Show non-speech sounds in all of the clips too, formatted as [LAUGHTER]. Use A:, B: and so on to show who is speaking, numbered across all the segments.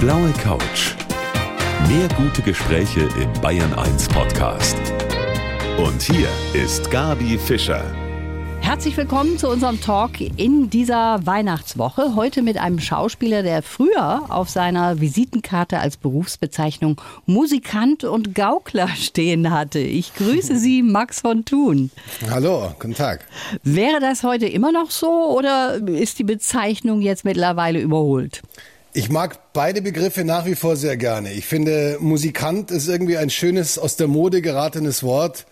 A: blaue Couch. Mehr gute Gespräche im Bayern 1 Podcast. Und hier ist Gabi Fischer.
B: Herzlich willkommen zu unserem Talk in dieser Weihnachtswoche. Heute mit einem Schauspieler, der früher auf seiner Visitenkarte als Berufsbezeichnung Musikant und Gaukler stehen hatte. Ich grüße Sie, [LAUGHS] Max von Thun.
C: Hallo, guten Tag.
B: Wäre das heute immer noch so oder ist die Bezeichnung jetzt mittlerweile überholt?
C: Ich mag beide Begriffe nach wie vor sehr gerne. Ich finde, Musikant ist irgendwie ein schönes, aus der Mode geratenes Wort,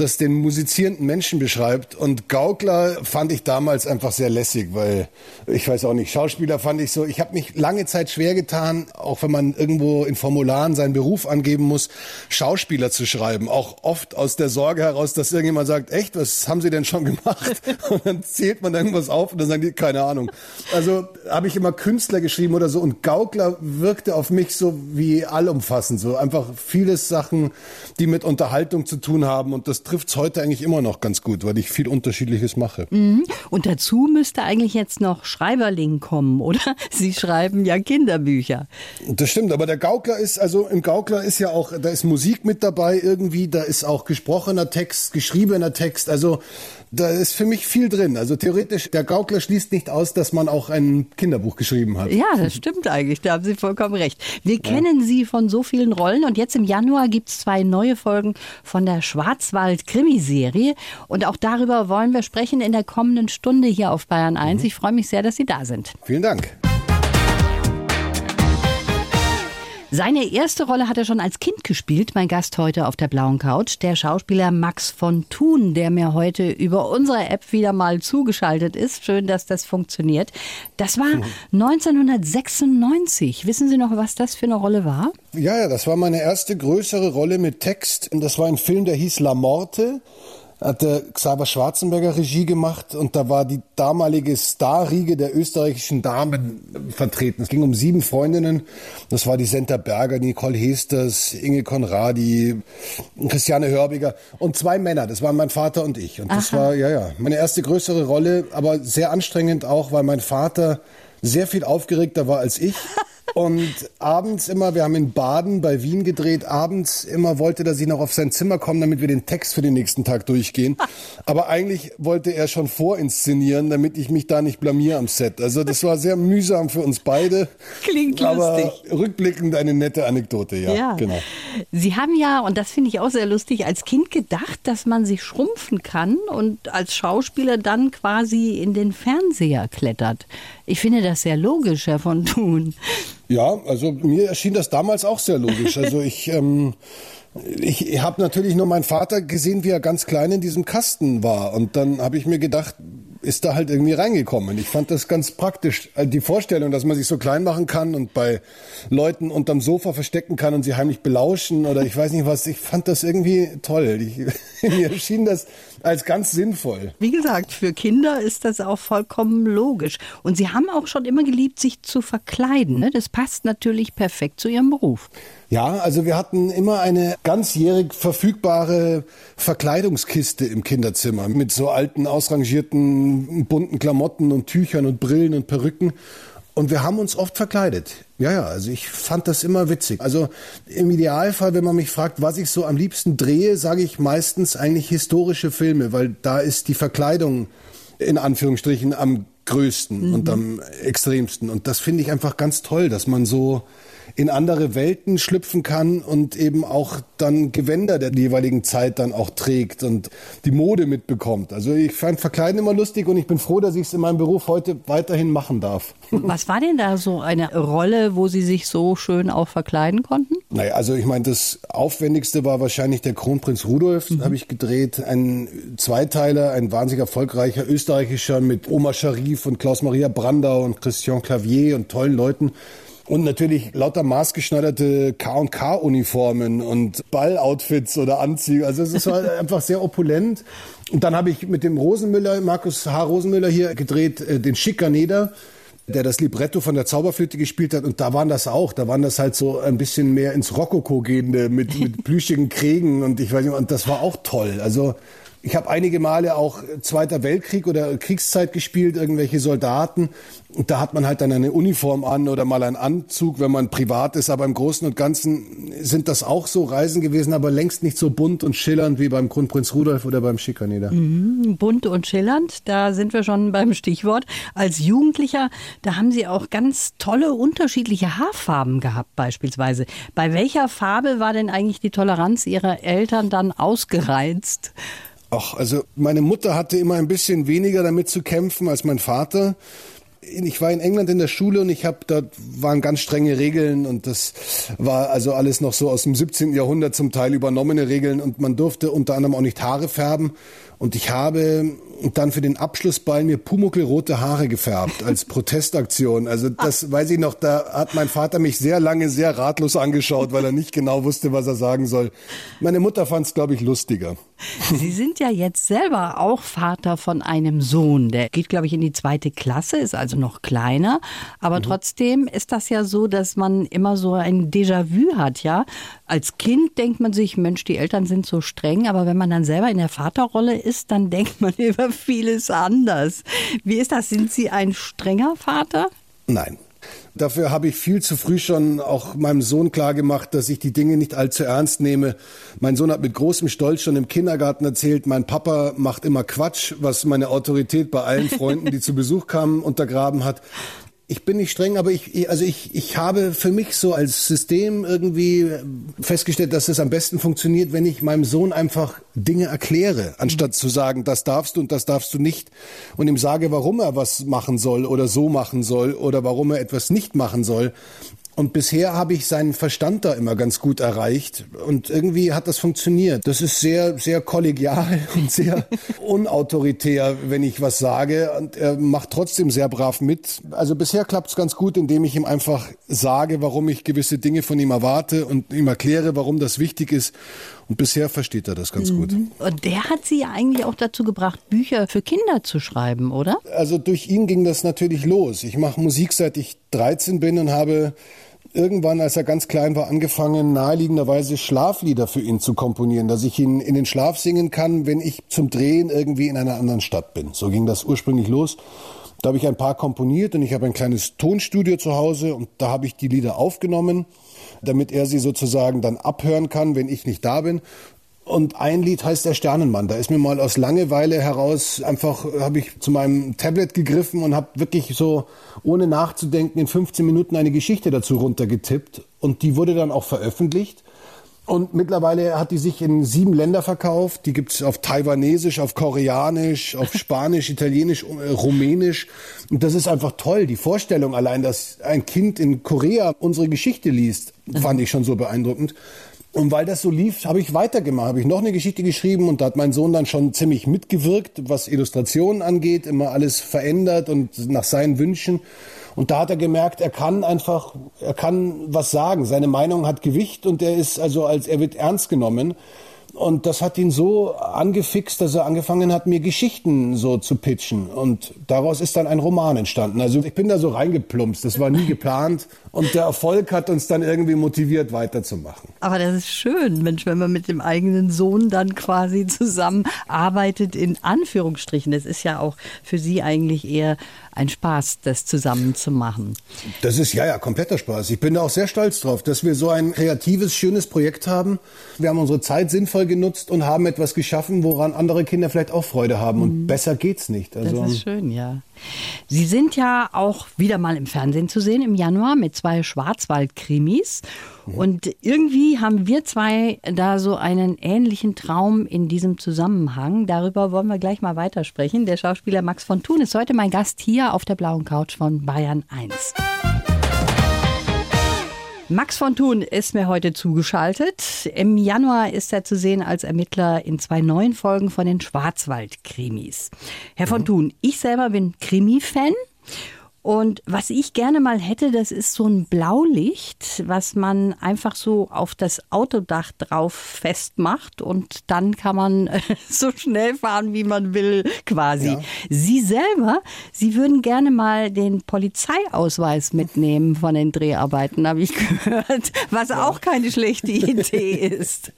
C: das den musizierenden Menschen beschreibt. Und Gaukler fand ich damals einfach sehr lässig, weil ich weiß auch nicht, Schauspieler fand ich so, ich habe mich lange Zeit schwer getan, auch wenn man irgendwo in Formularen seinen Beruf angeben muss, Schauspieler zu schreiben. Auch oft aus der Sorge heraus, dass irgendjemand sagt, echt, was haben Sie denn schon gemacht? [LAUGHS] Und dann zählt man irgendwas auf und dann sagen die, keine Ahnung. Also habe ich immer Künstler geschrieben oder so und Gaukler wirkte auf mich so wie allumfassend, so einfach viele Sachen, die mit Unterhaltung zu tun haben und das trifft es heute eigentlich immer noch ganz gut, weil ich viel Unterschiedliches mache.
B: Mhm. Und dazu müsste eigentlich jetzt noch Schreiberling kommen, oder? [LAUGHS] Sie schreiben ja Kinderbücher.
C: Das stimmt, aber der Gaukler ist, also im Gaukler ist ja auch, da ist Musik mit dabei irgendwie, da ist auch gesprochener Text, geschriebener Text, also da ist für mich viel drin. Also theoretisch, der Gaukler schließt nicht aus, dass man auch ein Kinderbuch geschrieben hat.
B: Ja, das stimmt eigentlich. Da haben Sie vollkommen recht. Wir ja. kennen Sie von so vielen Rollen und jetzt im Januar gibt es zwei neue Folgen von der Schwarzwald-Krimiserie. Und auch darüber wollen wir sprechen in der kommenden Stunde hier auf Bayern 1. Mhm. Ich freue mich sehr, dass Sie da sind.
C: Vielen Dank.
B: Seine erste Rolle hat er schon als Kind gespielt, mein Gast heute auf der blauen Couch, der Schauspieler Max von Thun, der mir heute über unsere App wieder mal zugeschaltet ist. Schön, dass das funktioniert. Das war 1996. Wissen Sie noch, was das für eine Rolle war?
C: Ja, ja, das war meine erste größere Rolle mit Text. Das war ein Film, der hieß La Morte hat der Xaver Schwarzenberger Regie gemacht und da war die damalige Starriege der österreichischen Damen vertreten. Es ging um sieben Freundinnen. Das war die Senta Berger, Nicole Hesters, Inge Konradi, Christiane Hörbiger und zwei Männer. Das waren mein Vater und ich. Und das Aha. war, ja, ja, meine erste größere Rolle, aber sehr anstrengend auch, weil mein Vater sehr viel aufgeregter war als ich. [LAUGHS] Und abends immer, wir haben in Baden bei Wien gedreht, abends immer wollte er, dass ich noch auf sein Zimmer komme, damit wir den Text für den nächsten Tag durchgehen. Aber eigentlich wollte er schon vorinszenieren, damit ich mich da nicht blamier am Set. Also das war sehr mühsam für uns beide.
B: Klingt
C: aber
B: lustig.
C: Rückblickend eine nette Anekdote, ja. ja. Genau.
B: Sie haben ja, und das finde ich auch sehr lustig, als Kind gedacht, dass man sich schrumpfen kann und als Schauspieler dann quasi in den Fernseher klettert. Ich finde das sehr logisch, Herr von Thun.
C: Ja, also mir erschien das damals auch sehr logisch. Also ich, [LAUGHS] ähm, ich habe natürlich nur meinen Vater gesehen, wie er ganz klein in diesem Kasten war. Und dann habe ich mir gedacht, ist da halt irgendwie reingekommen. Ich fand das ganz praktisch. Also die Vorstellung, dass man sich so klein machen kann und bei Leuten unterm Sofa verstecken kann und sie heimlich belauschen oder ich weiß nicht was. Ich fand das irgendwie toll. Ich, [LAUGHS] mir erschien das als ganz sinnvoll.
B: Wie gesagt, für Kinder ist das auch vollkommen logisch. Und sie haben auch schon immer geliebt, sich zu verkleiden. Ne? Das passt natürlich perfekt zu ihrem Beruf.
C: Ja, also wir hatten immer eine ganzjährig verfügbare Verkleidungskiste im Kinderzimmer mit so alten, ausrangierten, bunten Klamotten und Tüchern und Brillen und Perücken. Und wir haben uns oft verkleidet. Ja, ja, also ich fand das immer witzig. Also im Idealfall, wenn man mich fragt, was ich so am liebsten drehe, sage ich meistens eigentlich historische Filme, weil da ist die Verkleidung in Anführungsstrichen am größten mhm. und am extremsten. Und das finde ich einfach ganz toll, dass man so in andere Welten schlüpfen kann und eben auch dann Gewänder der jeweiligen Zeit dann auch trägt und die Mode mitbekommt. Also ich fand Verkleiden immer lustig und ich bin froh, dass ich es in meinem Beruf heute weiterhin machen darf. [LAUGHS]
B: Was war denn da so eine Rolle, wo Sie sich so schön auch verkleiden konnten?
C: Naja, also ich meine, das Aufwendigste war wahrscheinlich der Kronprinz Rudolf, mhm. habe ich gedreht. Ein Zweiteiler, ein wahnsinnig erfolgreicher österreichischer mit Oma Scharif und Klaus-Maria Brandau und Christian Clavier und tollen Leuten. Und natürlich lauter maßgeschneiderte K&K-Uniformen und Balloutfits oder Anzüge. Also es war [LAUGHS] einfach sehr opulent. Und dann habe ich mit dem Rosenmüller, Markus H. Rosenmüller hier gedreht, äh, den Schikaneder der das Libretto von der Zauberflöte gespielt hat. Und da waren das auch. Da waren das halt so ein bisschen mehr ins Rokoko gehende mit, mit [LAUGHS] plüschigen Krägen und ich weiß nicht, und das war auch toll. Also Ich habe einige Male auch Zweiter Weltkrieg oder Kriegszeit gespielt, irgendwelche Soldaten. Und da hat man halt dann eine Uniform an oder mal einen Anzug, wenn man privat ist. Aber im Großen und Ganzen sind das auch so Reisen gewesen, aber längst nicht so bunt und schillernd wie beim Kronprinz Rudolf oder beim Schikaneder.
B: Mhm, bunt und schillernd, da sind wir schon beim Stichwort. Als Jugendlicher, da haben Sie auch ganz tolle unterschiedliche Haarfarben gehabt beispielsweise. Bei welcher Farbe war denn eigentlich die Toleranz Ihrer Eltern dann ausgereizt?
C: Ach, also meine Mutter hatte immer ein bisschen weniger damit zu kämpfen als mein Vater. Ich war in England in der Schule und ich habe dort waren ganz strenge Regeln und das war also alles noch so aus dem 17. Jahrhundert zum Teil übernommene Regeln und man durfte unter anderem auch nicht Haare färben und ich habe dann für den Abschlussball mir pumuckelrote Haare gefärbt als [LAUGHS] Protestaktion. Also das weiß ich noch, da hat mein Vater mich sehr lange sehr ratlos angeschaut, weil er nicht genau wusste, was er sagen soll. Meine Mutter fand es, glaube ich, lustiger. [LAUGHS]
B: Sie sind ja jetzt selber auch Vater von einem Sohn. Der geht, glaube ich, in die zweite Klasse, ist also noch kleiner. Aber mhm. trotzdem ist das ja so, dass man immer so ein Déjà-vu hat, ja. Als Kind denkt man sich, Mensch, die Eltern sind so streng. Aber wenn man dann selber in der Vaterrolle ist, ist, dann denkt man [LAUGHS] über vieles anders. Wie ist das? Sind Sie ein strenger Vater?
C: Nein. Dafür habe ich viel zu früh schon auch meinem Sohn klargemacht, dass ich die Dinge nicht allzu ernst nehme. Mein Sohn hat mit großem Stolz schon im Kindergarten erzählt, mein Papa macht immer Quatsch, was meine Autorität bei allen Freunden, die zu Besuch kamen, untergraben hat ich bin nicht streng, aber ich, also ich, ich habe für mich so als System irgendwie festgestellt, dass es am besten funktioniert, wenn ich meinem Sohn einfach Dinge erkläre, anstatt zu sagen, das darfst du und das darfst du nicht und ihm sage, warum er was machen soll oder so machen soll oder warum er etwas nicht machen soll. Und bisher habe ich seinen Verstand da immer ganz gut erreicht. Und irgendwie hat das funktioniert. Das ist sehr, sehr kollegial [LAUGHS] und sehr unautoritär, wenn ich was sage. Und er macht trotzdem sehr brav mit. Also bisher klappt es ganz gut, indem ich ihm einfach sage, warum ich gewisse Dinge von ihm erwarte und ihm erkläre, warum das wichtig ist. Und bisher versteht er das ganz mhm. gut.
B: Und der hat Sie ja eigentlich auch dazu gebracht, Bücher für Kinder zu schreiben, oder?
C: Also durch ihn ging das natürlich los. Ich mache Musik seit ich 13 bin und habe irgendwann, als er ganz klein war, angefangen, naheliegenderweise Schlaflieder für ihn zu komponieren, dass ich ihn in den Schlaf singen kann, wenn ich zum Drehen irgendwie in einer anderen Stadt bin. So ging das ursprünglich los. Da habe ich ein paar komponiert und ich habe ein kleines Tonstudio zu Hause und da habe ich die Lieder aufgenommen, damit er sie sozusagen dann abhören kann, wenn ich nicht da bin. Und ein Lied heißt Der Sternenmann. Da ist mir mal aus Langeweile heraus einfach, habe ich zu meinem Tablet gegriffen und habe wirklich so, ohne nachzudenken, in 15 Minuten eine Geschichte dazu runtergetippt. Und die wurde dann auch veröffentlicht. Und mittlerweile hat die sich in sieben Länder verkauft. Die gibt's auf Taiwanesisch, auf Koreanisch, auf Spanisch, Italienisch, äh, Rumänisch. Und das ist einfach toll. Die Vorstellung allein, dass ein Kind in Korea unsere Geschichte liest, fand ich schon so beeindruckend. Und weil das so lief, habe ich weitergemacht, habe ich noch eine Geschichte geschrieben und da hat mein Sohn dann schon ziemlich mitgewirkt, was Illustrationen angeht, immer alles verändert und nach seinen Wünschen. Und da hat er gemerkt, er kann einfach, er kann was sagen. Seine Meinung hat Gewicht und er ist also als, er wird ernst genommen. Und das hat ihn so angefixt, dass er angefangen hat, mir Geschichten so zu pitchen. Und daraus ist dann ein Roman entstanden. Also ich bin da so reingeplumpst. Das war nie [LAUGHS] geplant. Und der Erfolg hat uns dann irgendwie motiviert, weiterzumachen.
B: Aber das ist schön, Mensch, wenn man mit dem eigenen Sohn dann quasi zusammenarbeitet, in Anführungsstrichen. Das ist ja auch für Sie eigentlich eher ein Spaß, das zusammen zu machen.
C: Das ist ja, ja, kompletter Spaß. Ich bin da auch sehr stolz drauf, dass wir so ein kreatives, schönes Projekt haben. Wir haben unsere Zeit sinnvoll genutzt und haben etwas geschaffen, woran andere Kinder vielleicht auch Freude haben. Und mhm. besser geht's nicht.
B: Also, das ist schön, ja. Sie sind ja auch wieder mal im Fernsehen zu sehen im Januar mit zwei Schwarzwald-Krimis. Mhm. Und irgendwie haben wir zwei da so einen ähnlichen Traum in diesem Zusammenhang. Darüber wollen wir gleich mal weitersprechen. Der Schauspieler Max von Thun ist heute mein Gast hier auf der blauen Couch von Bayern 1. Max von Thun ist mir heute zugeschaltet. Im Januar ist er zu sehen als Ermittler in zwei neuen Folgen von den Schwarzwald-Krimis. Herr von mhm. Thun, ich selber bin Krimi-Fan. Und was ich gerne mal hätte, das ist so ein Blaulicht, was man einfach so auf das Autodach drauf festmacht und dann kann man [LAUGHS] so schnell fahren, wie man will, quasi. Ja. Sie selber, Sie würden gerne mal den Polizeiausweis mitnehmen von den Dreharbeiten, habe ich [LAUGHS] gehört, was ja. auch keine schlechte Idee [LAUGHS] ist.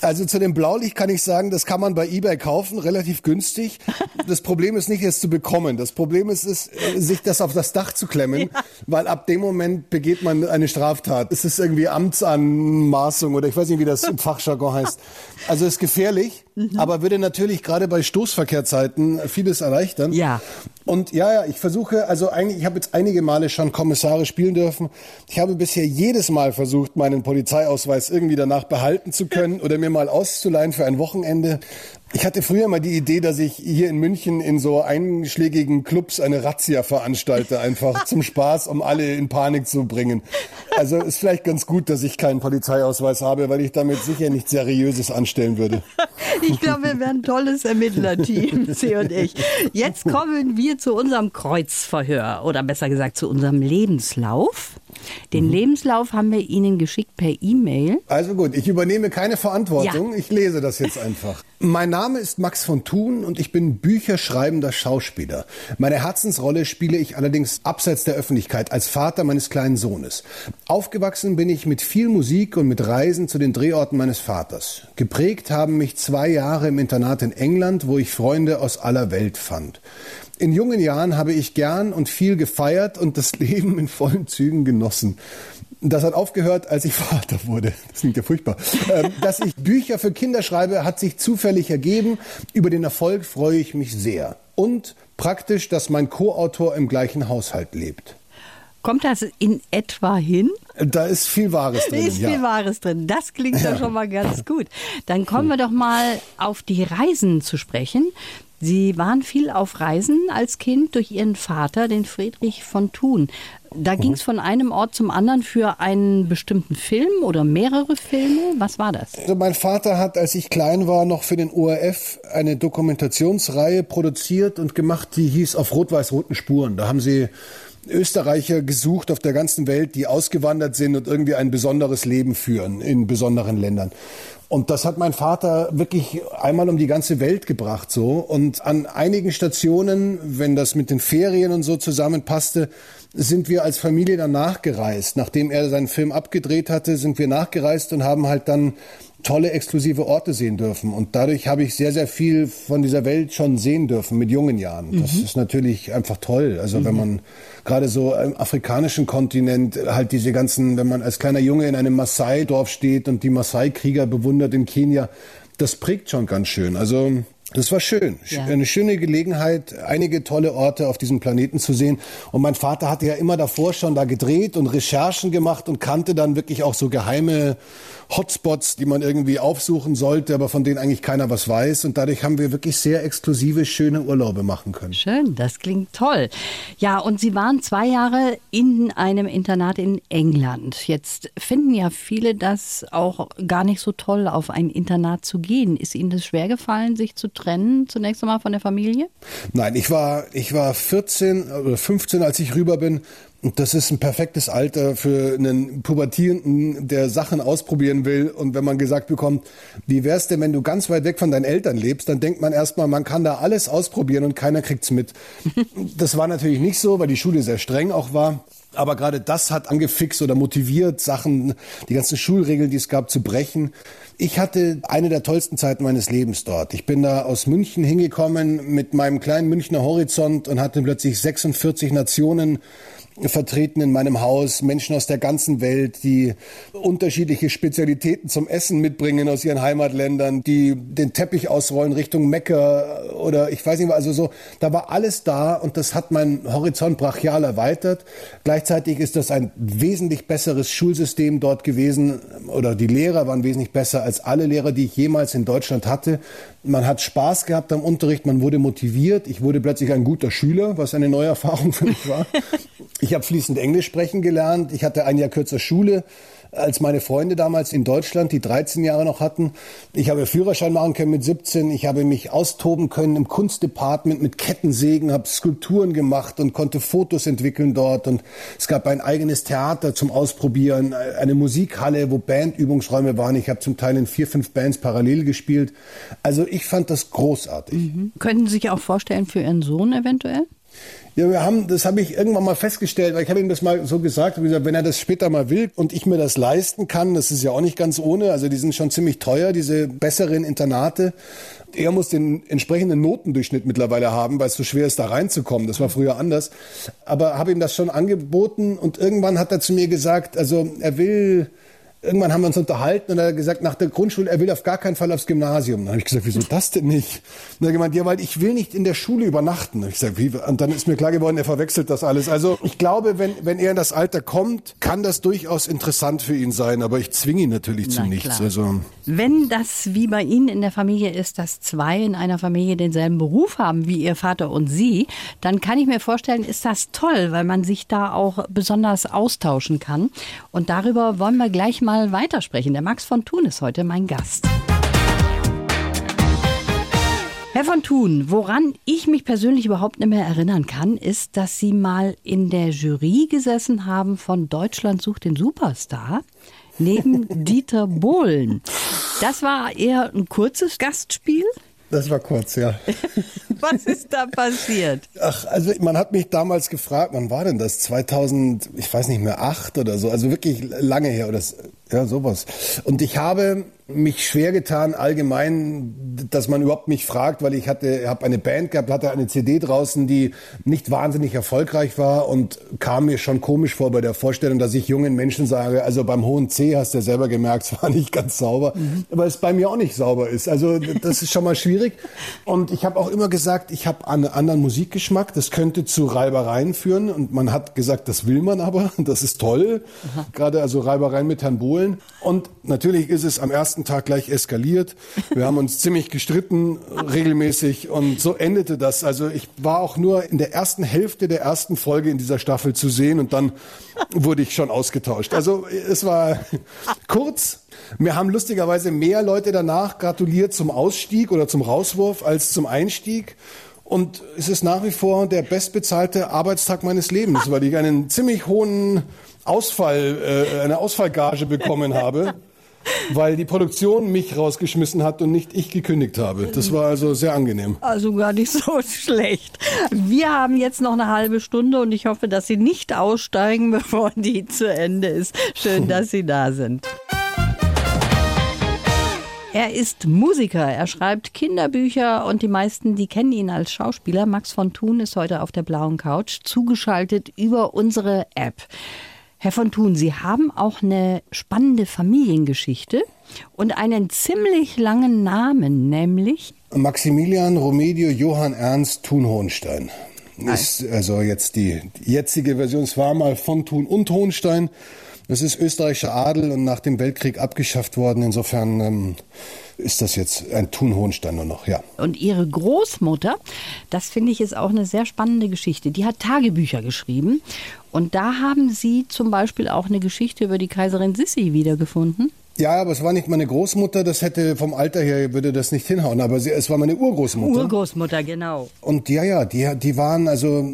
C: Also zu dem Blaulicht kann ich sagen, das kann man bei eBay kaufen, relativ günstig. Das Problem ist nicht, es zu bekommen. Das Problem ist, ist sich das auf auf das Dach zu klemmen, ja. weil ab dem Moment begeht man eine Straftat. Es ist irgendwie Amtsanmaßung oder ich weiß nicht, wie das im Fachjargon heißt. Also ist gefährlich, mhm. aber würde natürlich gerade bei Stoßverkehrzeiten vieles erleichtern.
B: Ja.
C: Und ja, ja, ich versuche, also eigentlich, ich habe jetzt einige Male schon Kommissare spielen dürfen. Ich habe bisher jedes Mal versucht, meinen Polizeiausweis irgendwie danach behalten zu können [LAUGHS] oder mir mal auszuleihen für ein Wochenende. Ich hatte früher mal die Idee, dass ich hier in München in so einschlägigen Clubs eine Razzia veranstalte, einfach [LAUGHS] zum Spaß, um alle in Panik zu bringen. Also ist vielleicht ganz gut, dass ich keinen Polizeiausweis habe, weil ich damit sicher nichts Seriöses anstellen würde. [LAUGHS]
B: Ich glaube, wir wären ein tolles Ermittlerteam, [LAUGHS] Sie und ich. Jetzt kommen wir zu unserem Kreuzverhör oder besser gesagt zu unserem Lebenslauf. Den mhm. Lebenslauf haben wir Ihnen geschickt per E-Mail.
C: Also gut, ich übernehme keine Verantwortung. Ja. Ich lese das jetzt [LAUGHS] einfach. mein Name ist Max von Thun und ich bin bücherschreibender Schauspieler. Meine Herzensrolle spiele ich allerdings abseits der Öffentlichkeit als Vater meines kleinen Sohnes. Aufgewachsen bin ich mit viel Musik und mit Reisen zu den Drehorten meines Vaters. Geprägt haben mich zwei Jahre im Internat in England, wo ich Freunde aus aller Welt fand. In jungen Jahren habe ich gern und viel gefeiert und das [LAUGHS] Leben in vollen Zügen genossen. Das hat aufgehört, als ich [LAUGHS] Vater wurde. Das klingt ja furchtbar. Ähm, dass ich Bücher für Kinder schreibe, hat sich zufällig ergeben. Über den Erfolg freue ich mich sehr. Und praktisch, dass mein Co-Autor im gleichen Haushalt lebt.
B: Kommt das in etwa hin?
C: Da ist viel Wahres drin.
B: Da ist viel ja. Wahres drin. Das klingt ja. doch [LAUGHS] schon mal ganz gut. Dann kommen wir doch mal auf die Reisen zu sprechen. Sie waren viel auf Reisen als Kind durch Ihren Vater, den Friedrich von Thun. Da mhm. ging es von einem Ort zum anderen für einen bestimmten Film oder mehrere Filme. Was war das?
C: Also mein Vater hat, als ich klein war, noch für den ORF eine Dokumentationsreihe produziert und gemacht, die hieß Auf rot-weiß-roten Spuren. Da haben sie Österreicher gesucht auf der ganzen Welt, die ausgewandert sind und irgendwie ein besonderes Leben führen in besonderen Ländern. Und das hat mein Vater wirklich einmal um die ganze Welt gebracht so. Und an einigen Stationen, wenn das mit den Ferien und so zusammenpasste, sind wir als Familie dann nachgereist. Nachdem er seinen Film abgedreht hatte, sind wir nachgereist und haben halt dann tolle exklusive Orte sehen dürfen. Und dadurch habe ich sehr, sehr viel von dieser Welt schon sehen dürfen mit jungen Jahren. Das mhm. ist natürlich einfach toll. Also mhm. wenn man gerade so im afrikanischen Kontinent halt diese ganzen, wenn man als kleiner Junge in einem Maasai-Dorf steht und die Maasai-Krieger bewundert in Kenia, das prägt schon ganz schön. Also das war schön. Ja. Eine schöne Gelegenheit, einige tolle Orte auf diesem Planeten zu sehen. Und mein Vater hatte ja immer davor schon da gedreht und Recherchen gemacht und kannte dann wirklich auch so geheime Hotspots, die man irgendwie aufsuchen sollte, aber von denen eigentlich keiner was weiß. Und dadurch haben wir wirklich sehr exklusive, schöne Urlaube machen können.
B: Schön, das klingt toll. Ja, und Sie waren zwei Jahre in einem Internat in England. Jetzt finden ja viele das auch gar nicht so toll, auf ein Internat zu gehen. Ist Ihnen das schwer gefallen, sich zu trennen, zunächst einmal von der Familie?
C: Nein, ich war, ich war 14 oder 15, als ich rüber bin das ist ein perfektes Alter für einen Pubertierenden, der Sachen ausprobieren will. Und wenn man gesagt bekommt, wie wär's denn, wenn du ganz weit weg von deinen Eltern lebst, dann denkt man erstmal, man kann da alles ausprobieren und keiner kriegt's mit. [LAUGHS] Das war natürlich nicht so, weil die Schule sehr streng auch war. Aber gerade das hat angefixt oder motiviert, Sachen, die ganzen Schulregeln, die es gab, zu brechen. Ich hatte eine der tollsten Zeiten meines Lebens dort. Ich bin da aus München hingekommen mit meinem kleinen Münchner Horizont und hatte plötzlich 46 Nationen vertreten in meinem Haus, Menschen aus der ganzen Welt, die unterschiedliche Spezialitäten zum Essen mitbringen aus ihren Heimatländern, die den Teppich ausrollen Richtung Mekka oder ich weiß nicht, also so, da war alles da und das hat meinen Horizont brachial erweitert. Gleichzeitig ist das ein wesentlich besseres Schulsystem dort gewesen oder die Lehrer waren wesentlich besser als alle Lehrer, die ich jemals in Deutschland hatte. Man hat Spaß gehabt am Unterricht, man wurde motiviert. Ich wurde plötzlich ein guter Schüler, was eine neue Erfahrung für mich war. [LAUGHS] habe fließend Englisch sprechen gelernt. Ich hatte ein Jahr kürzer Schule. als meine Freunde damals in Deutschland, die 13 Jahre noch hatten. Ich habe Führerschein machen können mit 17. Ich habe mich austoben können im Kunstdepartement mit Kettensägen, habe Skulpturen gemacht und konnte Fotos entwickeln dort. Und es gab ein eigenes Theater zum Ausprobieren, eine Musikhalle, wo Bandübungsräume waren. Ich habe zum Teil in vier, fünf Bands parallel gespielt. Also ich fand das großartig. Mhm.
B: Könnten Sie sich auch vorstellen für Ihren Sohn eventuell?
C: Ja, wir haben, das habe ich irgendwann mal festgestellt, weil ich habe ihm das mal so gesagt, gesagt, wenn er das später mal will und ich mir das leisten kann, das ist ja auch nicht ganz ohne, also die sind schon ziemlich teuer, diese besseren Internate. Er muss den entsprechenden Notendurchschnitt mittlerweile haben, weil es so schwer ist, da reinzukommen. Das war früher anders. Aber habe ihm das schon angeboten und irgendwann hat er zu mir gesagt, also er will irgendwann haben wir uns unterhalten und er hat gesagt, nach der Grundschule, er will auf gar keinen Fall aufs Gymnasium. Dann habe ich gesagt, wieso das denn nicht? Und er hat gemeint, ja, weil ich will nicht in der Schule übernachten. Und ich gesagt, wie? Und dann ist mir klar geworden, er verwechselt das alles. Also ich glaube, wenn, wenn er in das Alter kommt, kann das durchaus interessant für ihn sein, aber ich zwinge ihn natürlich zu nichts. Also
B: wenn das wie bei Ihnen in der Familie ist, dass zwei in einer Familie denselben Beruf haben wie Ihr Vater und Sie, dann kann ich mir vorstellen, ist das toll, weil man sich da auch besonders austauschen kann. Und darüber wollen wir gleich mal mal weitersprechen. Der Max von Thun ist heute mein Gast. Herr von Thun, woran ich mich persönlich überhaupt nicht mehr erinnern kann, ist, dass Sie mal in der Jury gesessen haben von Deutschland sucht den Superstar neben [LAUGHS] Dieter Bohlen. Das war eher ein kurzes Gastspiel.
C: Das war kurz, ja. [LAUGHS]
B: Was ist da passiert?
C: Ach, also man hat mich damals gefragt, wann war denn das? 2000, ich weiß nicht mehr, acht oder so, also wirklich lange her oder ja, sowas. Und ich habe mich schwer getan allgemein, dass man überhaupt mich fragt, weil ich hatte, habe eine Band gehabt, hatte eine CD draußen, die nicht wahnsinnig erfolgreich war und kam mir schon komisch vor bei der Vorstellung, dass ich jungen Menschen sage, also beim hohen C hast du ja selber gemerkt, [LAUGHS] es war nicht ganz sauber, mhm. weil es bei mir auch nicht sauber ist. Also das ist schon mal schwierig. Und ich habe auch immer gesagt, ich habe einen anderen Musikgeschmack, das könnte zu Reibereien führen und man hat gesagt, das will man aber, [LAUGHS] das ist toll. Aha. Gerade also Reibereien mit Herrn Bohlen. Und natürlich ist es am ersten ersten Tag gleich eskaliert. Wir haben uns ziemlich gestritten, regelmäßig. Und so endete das. Also ich war auch nur in der ersten Hälfte der ersten Folge in dieser Staffel zu sehen und dann wurde ich schon ausgetauscht. Also es war kurz. Mir haben lustigerweise mehr Leute danach gratuliert zum Ausstieg oder zum Rauswurf als zum Einstieg. Und es ist nach wie vor der bestbezahlte Arbeitstag meines Lebens, weil ich einen ziemlich hohen Ausfall, äh, eine Ausfallgage bekommen habe weil die Produktion mich rausgeschmissen hat und nicht ich gekündigt habe. Das war also sehr angenehm.
B: Also gar nicht so schlecht. Wir haben jetzt noch eine halbe Stunde und ich hoffe, dass Sie nicht aussteigen, [LAUGHS] bevor die zu Ende ist. Schön, dass Sie da sind. Er ist Musiker, er schreibt Kinderbücher und die meisten, die kennen ihn als Schauspieler. Max von Thun ist heute auf der blauen Couch, zugeschaltet über unsere App. Herr von Thun, Sie haben auch eine spannende Familiengeschichte und einen ziemlich langen Namen, nämlich
C: Maximilian Romedio Johann Ernst Thun-Hohenstein. Ist also jetzt die jetzige Version. Es war mal von Thun und Hohenstein. Das ist österreichischer Adel und nach dem Weltkrieg abgeschafft worden. Insofern ähm, ist das jetzt ein Thun-Hohenstein nur noch, ja.
B: Und Ihre Großmutter, das finde ich ist auch eine sehr spannende Geschichte. Die hat Tagebücher geschrieben und da haben Sie zum Beispiel auch eine Geschichte über die Kaiserin Sissi wiedergefunden.
C: Ja, aber es war nicht meine Großmutter, das hätte vom Alter her, würde das nicht hinhauen, aber sie, es war meine Urgroßmutter.
B: Urgroßmutter, genau.
C: Und ja, ja, die, die waren also,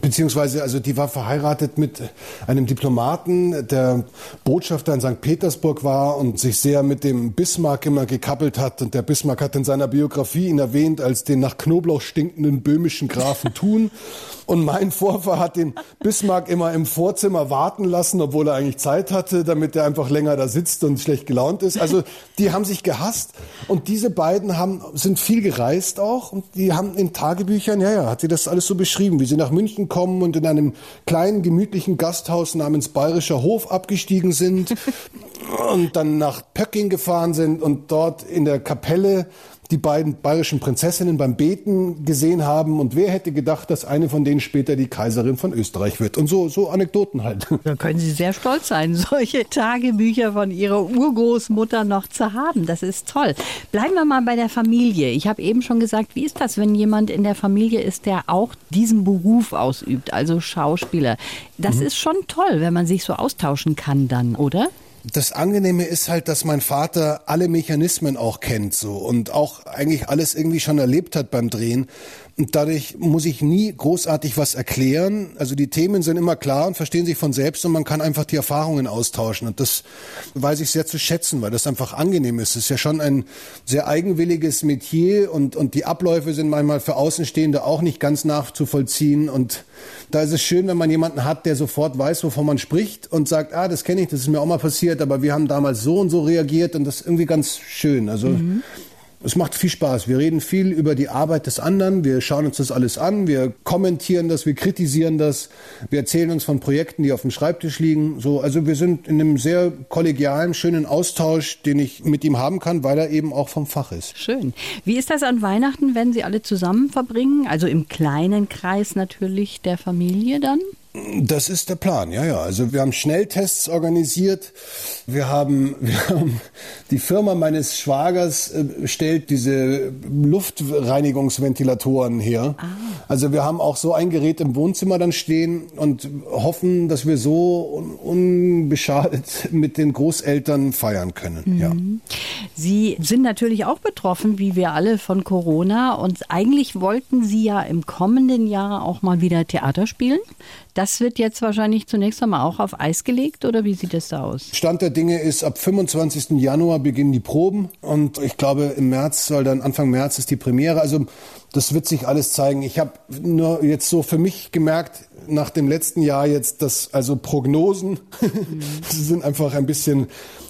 C: beziehungsweise, also die war verheiratet mit einem Diplomaten, der Botschafter in St. Petersburg war und sich sehr mit dem Bismarck immer gekappelt hat. Und der Bismarck hat in seiner Biografie ihn erwähnt als den nach Knoblauch stinkenden böhmischen Grafen Thun. [LAUGHS] Und mein Vorfahr hat den Bismarck immer im Vorzimmer warten lassen, obwohl er eigentlich Zeit hatte, damit er einfach länger da sitzt und schlecht gelaunt ist. Also die haben sich gehasst und diese beiden haben, sind viel gereist auch und die haben in Tagebüchern, ja, ja, hat sie das alles so beschrieben, wie sie nach München kommen und in einem kleinen, gemütlichen Gasthaus namens Bayerischer Hof abgestiegen sind [LAUGHS] und dann nach Pöcking gefahren sind und dort in der Kapelle die beiden bayerischen Prinzessinnen beim Beten gesehen haben und wer hätte gedacht, dass eine von denen später die Kaiserin von Österreich wird. Und so, so Anekdoten halt. [LAUGHS]
B: Da können Sie sehr stolz sein, [LAUGHS] solche Tagebücher von Ihrer Urgroßmutter noch zu haben. Das ist toll. Bleiben wir mal bei der Familie. Ich habe eben schon gesagt, wie ist das, wenn jemand in der Familie ist, der auch diesen Beruf ausübt, also Schauspieler? Das mhm. ist schon toll, wenn man sich so austauschen kann dann, oder?
C: Das Angenehme ist halt, dass mein Vater alle Mechanismen auch kennt so und auch eigentlich alles irgendwie schon erlebt hat beim Drehen. Und dadurch muss ich nie großartig was erklären. Also die Themen sind immer klar und verstehen sich von selbst und man kann einfach die Erfahrungen austauschen. Und das weiß ich sehr zu schätzen, weil das einfach angenehm ist. Es ist ja schon ein sehr eigenwilliges Metier und, und die Abläufe sind manchmal für Außenstehende auch nicht ganz nachzuvollziehen. Und da ist es schön, wenn man jemanden hat, der sofort weiß, wovon man spricht und sagt, ah, das kenne ich, das ist mir auch mal passiert, aber wir haben damals so und so reagiert und das ist irgendwie ganz schön. Also mhm. Es macht viel Spaß. Wir reden viel über die Arbeit des anderen. Wir schauen uns das alles an. Wir kommentieren das. Wir kritisieren das. Wir erzählen uns von Projekten, die auf dem Schreibtisch liegen. So, also wir sind in einem sehr kollegialen, schönen Austausch, den ich mit ihm haben kann, weil er eben auch vom Fach ist.
B: Schön. Wie ist das an Weihnachten, wenn Sie alle zusammen verbringen? Also im kleinen Kreis natürlich der Familie dann?
C: Das ist der Plan, ja, ja. Also wir haben Schnelltests organisiert. Wir haben, [LAUGHS] wir haben die Firma meines Schwagers äh, stellt diese Luftreinigungsventilatoren her. Ah. Also wir haben auch so ein Gerät im Wohnzimmer dann stehen und hoffen, dass wir so un unbeschadet [LAUGHS] mit den Großeltern feiern können. Mhm. Ja.
B: Sie sind natürlich auch betroffen, wie wir alle, von Corona. Und eigentlich wollten Sie ja im kommenden Jahr auch mal wieder Theater spielen. Das wird jetzt wahrscheinlich zunächst einmal auch auf Eis gelegt oder wie sieht es da aus?
C: Stand der Dinge ist, ab 25. Januar beginnen die Proben und ich glaube im März soll dann, Anfang März ist die Premiere. Also das wird sich alles zeigen. Ich habe nur jetzt so für mich gemerkt, nach dem letzten Jahr jetzt, dass also Prognosen [LAUGHS] mhm. sind einfach ein bisschen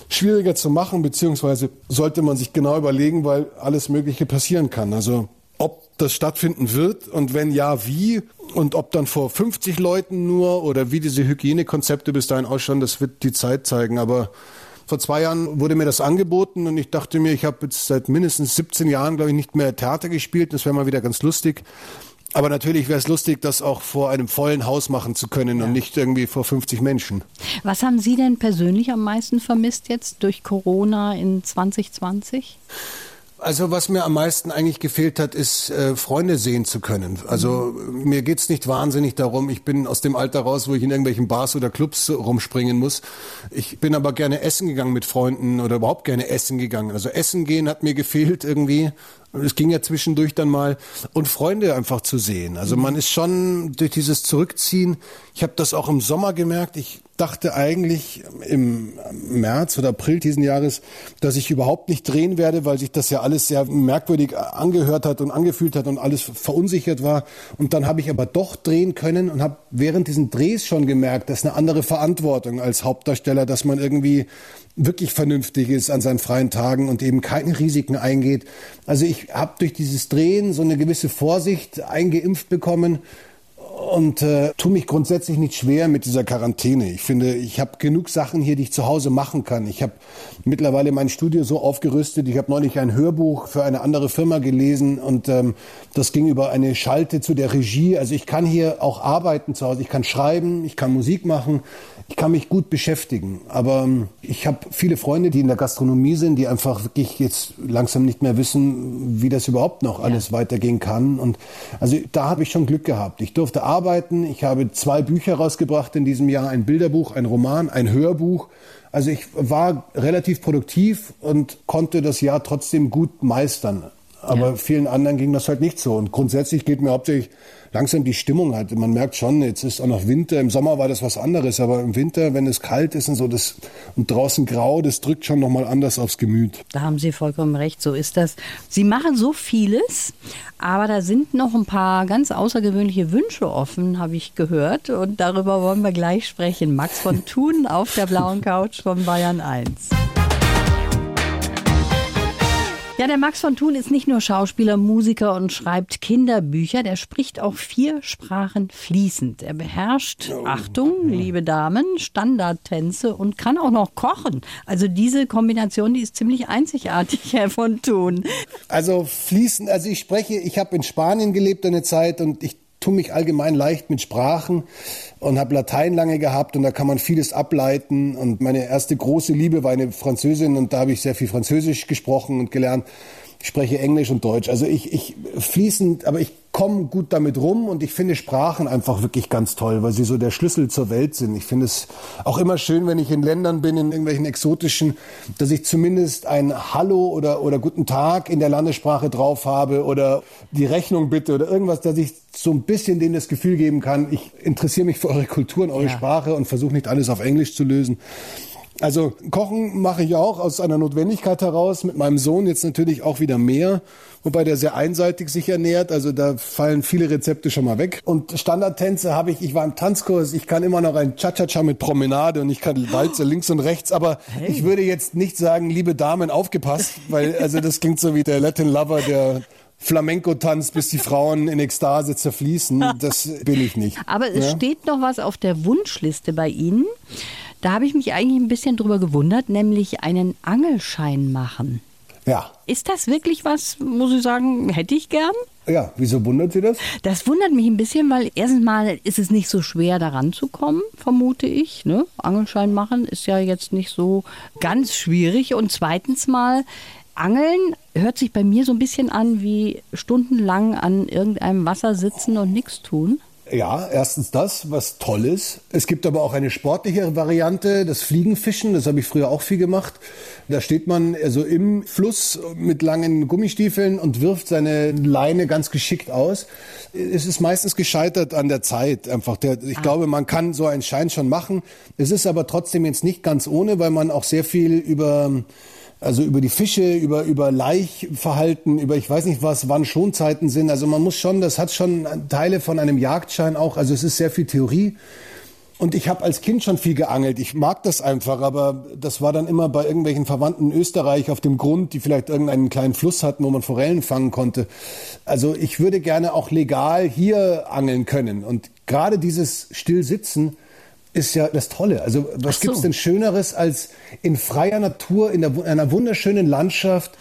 C: schwieriger zu machen, beziehungsweise sollte man sich genau überlegen, weil alles Mögliche passieren kann. Also ob das stattfinden wird und wenn ja, wie und ob dann vor 50 Leuten nur oder wie diese Hygienekonzepte bis dahin ausschauen, das wird die Zeit zeigen. Aber vor zwei Jahren wurde mir das angeboten und ich dachte mir, ich habe jetzt seit mindestens 17 Jahren, glaube ich, nicht mehr Theater gespielt. Das wäre mal wieder ganz lustig. Aber natürlich wäre es lustig, das auch vor einem vollen Haus machen zu können ja. und nicht irgendwie vor 50 Menschen.
B: Was haben Sie denn persönlich am meisten vermisst jetzt durch Corona in 2020?
C: Also was mir am meisten eigentlich gefehlt hat, ist äh, Freunde sehen zu können. Also mhm. mir geht's nicht wahnsinnig darum, ich bin aus dem Alter raus, wo ich in irgendwelchen Bars oder Clubs rumspringen muss. Ich bin aber gerne essen gegangen mit Freunden oder überhaupt gerne essen gegangen. Also essen gehen hat mir gefehlt irgendwie. Es ging ja zwischendurch dann mal und Freunde einfach zu sehen. Also man ist schon durch dieses Zurückziehen. Ich habe das auch im Sommer gemerkt. Ich dachte eigentlich im März oder April diesen Jahres, dass ich überhaupt nicht drehen werde, weil sich das ja alles sehr merkwürdig angehört hat und angefühlt hat und alles verunsichert war. Und dann habe ich aber doch drehen können und habe während diesen Drehs schon gemerkt, dass eine andere Verantwortung als Hauptdarsteller, dass man irgendwie wirklich vernünftig ist an seinen freien Tagen und eben keine Risiken eingeht. Also ich habe durch dieses Drehen so eine gewisse Vorsicht eingeimpft bekommen und äh, tue mich grundsätzlich nicht schwer mit dieser Quarantäne. Ich finde, ich habe genug Sachen hier, die ich zu Hause machen kann. Ich habe mittlerweile mein Studio so aufgerüstet. Ich habe neulich ein Hörbuch für eine andere Firma gelesen und ähm, das ging über eine Schalte zu der Regie. Also ich kann hier auch arbeiten zu Hause. Ich kann schreiben, ich kann Musik machen, ich kann mich gut beschäftigen. Aber ähm, ich habe viele Freunde, die in der Gastronomie sind, die einfach wirklich jetzt langsam nicht mehr wissen, wie das überhaupt noch alles ja. weitergehen kann. Und also da habe ich schon Glück gehabt. Ich durfte arbeiten. Ich habe zwei Bücher rausgebracht in diesem Jahr, ein Bilderbuch, ein Roman, ein Hörbuch. Also ich war relativ produktiv und konnte das Jahr trotzdem gut meistern. Aber ja. vielen anderen ging das halt nicht so. Und grundsätzlich geht mir hauptsächlich langsam die Stimmung halt. Man merkt schon, jetzt ist auch noch Winter. Im Sommer war das was anderes, aber im Winter, wenn es kalt ist und so, das und draußen grau, das drückt schon nochmal anders aufs Gemüt.
B: Da haben Sie vollkommen recht. So ist das. Sie machen so vieles, aber da sind noch ein paar ganz außergewöhnliche Wünsche offen, habe ich gehört. Und darüber wollen wir gleich sprechen. Max von Thun auf der blauen Couch von Bayern 1. Ja, der Max von Thun ist nicht nur Schauspieler, Musiker und schreibt Kinderbücher, der spricht auch vier Sprachen fließend. Er beherrscht, oh. Achtung, liebe Damen, Standardtänze und kann auch noch kochen. Also diese Kombination, die ist ziemlich einzigartig, [LAUGHS] Herr von Thun.
C: Also fließend, also ich spreche, ich habe in Spanien gelebt eine Zeit und ich tue mich allgemein leicht mit Sprachen und habe Latein lange gehabt und da kann man vieles ableiten. Und meine erste große Liebe war eine Französin und da habe ich sehr viel Französisch gesprochen und gelernt. Ich spreche Englisch und Deutsch. Also ich, ich fließend, aber ich komme gut damit rum und ich finde Sprachen einfach wirklich ganz toll, weil sie so der Schlüssel zur Welt sind. Ich finde es auch immer schön, wenn ich in Ländern bin, in irgendwelchen exotischen, dass ich zumindest ein Hallo oder, oder Guten Tag in der Landessprache drauf habe oder die Rechnung bitte oder irgendwas, dass ich so ein bisschen denen das Gefühl geben kann, ich interessiere mich für eure Kultur und eure ja. Sprache und versuche nicht alles auf Englisch zu lösen. Also Kochen mache ich auch aus einer Notwendigkeit heraus. Mit meinem Sohn jetzt natürlich auch wieder mehr, wobei der sehr einseitig sich ernährt. Also da fallen viele Rezepte schon mal weg. Und Standardtänze habe ich. Ich war im Tanzkurs. Ich kann immer noch ein Cha-Cha-Cha mit Promenade und ich kann [GASPS] Walze links und rechts. Aber hey. ich würde jetzt nicht sagen, liebe Damen, aufgepasst, weil [LAUGHS] also das klingt so wie der Latin Lover, der Flamenco tanzt, bis die Frauen in Ekstase zerfließen. Das bin ich nicht.
B: Aber es ja? steht noch was auf der Wunschliste bei Ihnen. Da habe ich mich eigentlich ein bisschen drüber gewundert, nämlich einen Angelschein machen.
C: Ja.
B: Ist das wirklich was, muss ich sagen, hätte ich gern?
C: Ja, wieso wundert Sie das?
B: Das wundert mich ein bisschen, weil erstens mal ist es nicht so schwer, daran zu kommen, vermute ich. Ne? Angelschein machen ist ja jetzt nicht so ganz schwierig. Und zweitens mal, Angeln hört sich bei mir so ein bisschen an wie stundenlang an irgendeinem Wasser sitzen und nichts tun.
C: Ja, erstens das, was toll ist. Es gibt aber auch eine sportlichere Variante, das Fliegenfischen. Das habe ich früher auch viel gemacht. Da steht man also im Fluss mit langen Gummistiefeln und wirft seine Leine ganz geschickt aus. Es ist meistens gescheitert an der Zeit. Einfach der, ich ah. glaube, man kann so einen Schein schon machen. Es ist aber trotzdem jetzt nicht ganz ohne, weil man auch sehr viel über also über die Fische, über, über Laichverhalten, über ich weiß nicht was, wann Schonzeiten sind. Also man muss schon, das hat schon Teile von einem Jagdschein auch. Also es ist sehr viel Theorie. Und ich habe als Kind schon viel geangelt. Ich mag das einfach, aber das war dann immer bei irgendwelchen Verwandten in Österreich auf dem Grund, die vielleicht irgendeinen kleinen Fluss hatten, wo man Forellen fangen konnte. Also ich würde gerne auch legal hier angeln können. Und gerade dieses Stillsitzen ist ja das Tolle. Also was so. gibt's denn Schöneres, als in freier Natur, in, einer wunderschönen Landschaft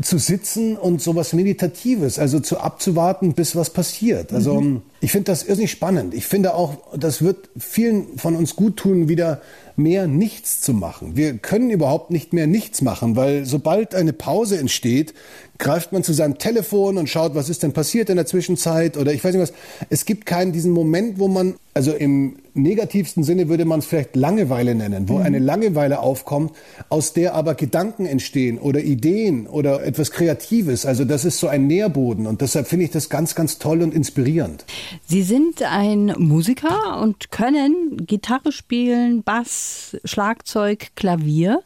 C: zu sitzen und sowas Meditatives, also zu abzuwarten, bis was passiert. Also mhm. Ich finde das irrsinnig spannend. Ich finde auch, das wird vielen von uns gut tun, wieder mehr nichts zu machen. Wir können überhaupt nicht mehr nichts machen, weil sobald eine Pause entsteht, greift man zu seinem Telefon und schaut, was ist denn passiert in der Zwischenzeit oder ich weiß nicht was. Es gibt keinen diesen Moment, wo man, also im negativsten Sinne würde man es vielleicht Langeweile nennen, wo mhm. eine Langeweile aufkommt, aus der aber Gedanken entstehen oder Ideen oder etwas Kreatives. Also das ist so ein Nährboden und deshalb finde ich das ganz, ganz toll und inspirierend.
B: Sie sind ein Musiker und können Gitarre spielen, Bass, Schlagzeug, Klavier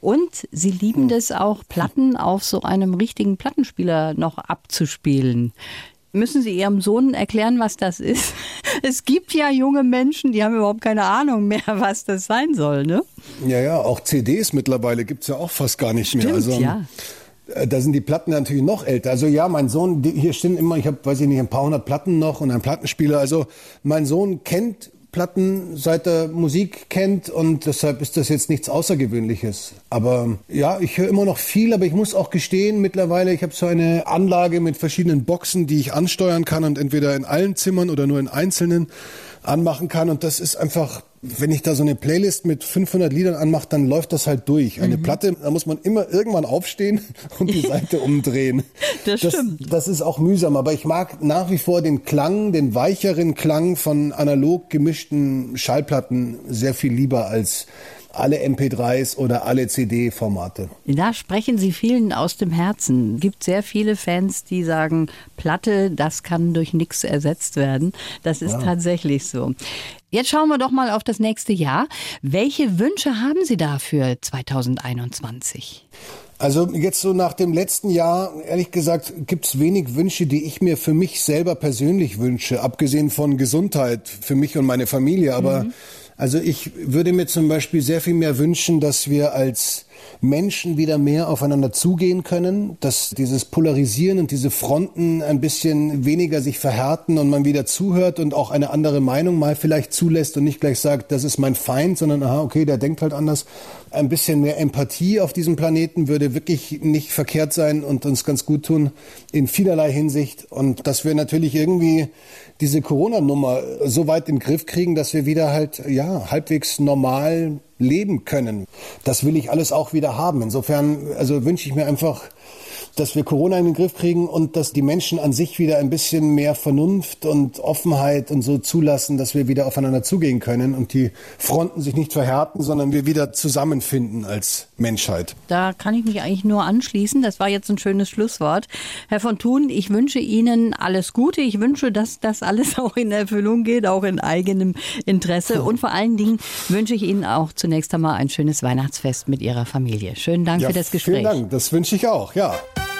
B: und Sie lieben es auch, Platten auf so einem richtigen Plattenspieler noch abzuspielen. Müssen Sie Ihrem Sohn erklären, was das ist? [LAUGHS] Es gibt ja junge Menschen, die haben überhaupt keine Ahnung mehr, was das sein soll, ne?
C: Ja, ja, auch CDs mittlerweile gibt es ja auch fast gar nicht
B: Stimmt,
C: mehr.
B: Also, ja.
C: Äh, da sind die Platten natürlich noch älter. Also ja, mein Sohn, hier stehen immer, ich habe, weiß ich nicht, ein paar hundert Platten noch und einen Plattenspieler. Also mein Sohn kennt Platten seit er Musik kennt und deshalb ist das jetzt nichts Außergewöhnliches. Aber ja, ich höre immer noch viel, aber ich muss auch gestehen, mittlerweile, ich habe so eine Anlage mit verschiedenen Boxen, die ich ansteuern kann und entweder in allen Zimmern oder nur in einzelnen anmachen kann und das ist einfach wenn ich da so eine Playlist mit 500 Liedern anmache, dann läuft das halt durch. Eine mhm. Platte, da muss man immer irgendwann aufstehen [LAUGHS] und die Seite umdrehen.
B: Das, das stimmt.
C: Das ist auch mühsam, aber ich mag nach wie vor den Klang, den weicheren Klang von analog gemischten Schallplatten sehr viel lieber als alle MP3s oder alle CD-Formate.
B: Da sprechen Sie vielen aus dem Herzen. Es gibt sehr viele Fans, die sagen, Platte, das kann durch nichts ersetzt werden. Das ist ja. tatsächlich so. Jetzt schauen wir doch mal auf das nächste Jahr. Welche Wünsche haben Sie da für 2021?
C: Also jetzt so nach dem letzten Jahr, ehrlich gesagt, gibt es wenig Wünsche, die ich mir für mich selber persönlich wünsche, abgesehen von Gesundheit für mich und meine Familie. Aber mhm. also ich würde mir zum Beispiel sehr viel mehr wünschen, dass wir als Menschen wieder mehr aufeinander zugehen können, dass dieses Polarisieren und diese Fronten ein bisschen weniger sich verhärten und man wieder zuhört und auch eine andere Meinung mal vielleicht zulässt und nicht gleich sagt, das ist mein Feind, sondern aha, okay, der denkt halt anders. Ein bisschen mehr Empathie auf diesem Planeten würde wirklich nicht verkehrt sein und uns ganz gut tun in vielerlei Hinsicht und dass wir natürlich irgendwie diese Corona-Nummer so weit in den Griff kriegen, dass wir wieder halt ja halbwegs normal leben können. Das will ich alles auch wieder haben. Insofern, also wünsche ich mir einfach dass wir Corona in den Griff kriegen und dass die Menschen an sich wieder ein bisschen mehr Vernunft und Offenheit und so zulassen, dass wir wieder aufeinander zugehen können und die Fronten sich nicht verhärten, sondern wir wieder zusammenfinden als Menschheit.
B: Da kann ich mich eigentlich nur anschließen. Das war jetzt ein schönes Schlusswort. Herr von Thun, ich wünsche Ihnen alles Gute. Ich wünsche, dass das alles [LAUGHS] auch in Erfüllung geht, auch in eigenem Interesse. Und vor allen Dingen wünsche ich Ihnen auch zunächst einmal ein schönes Weihnachtsfest mit Ihrer Familie. Schönen Dank
C: ja,
B: für das Gespräch.
C: Vielen Dank, das wünsche ich auch, ja.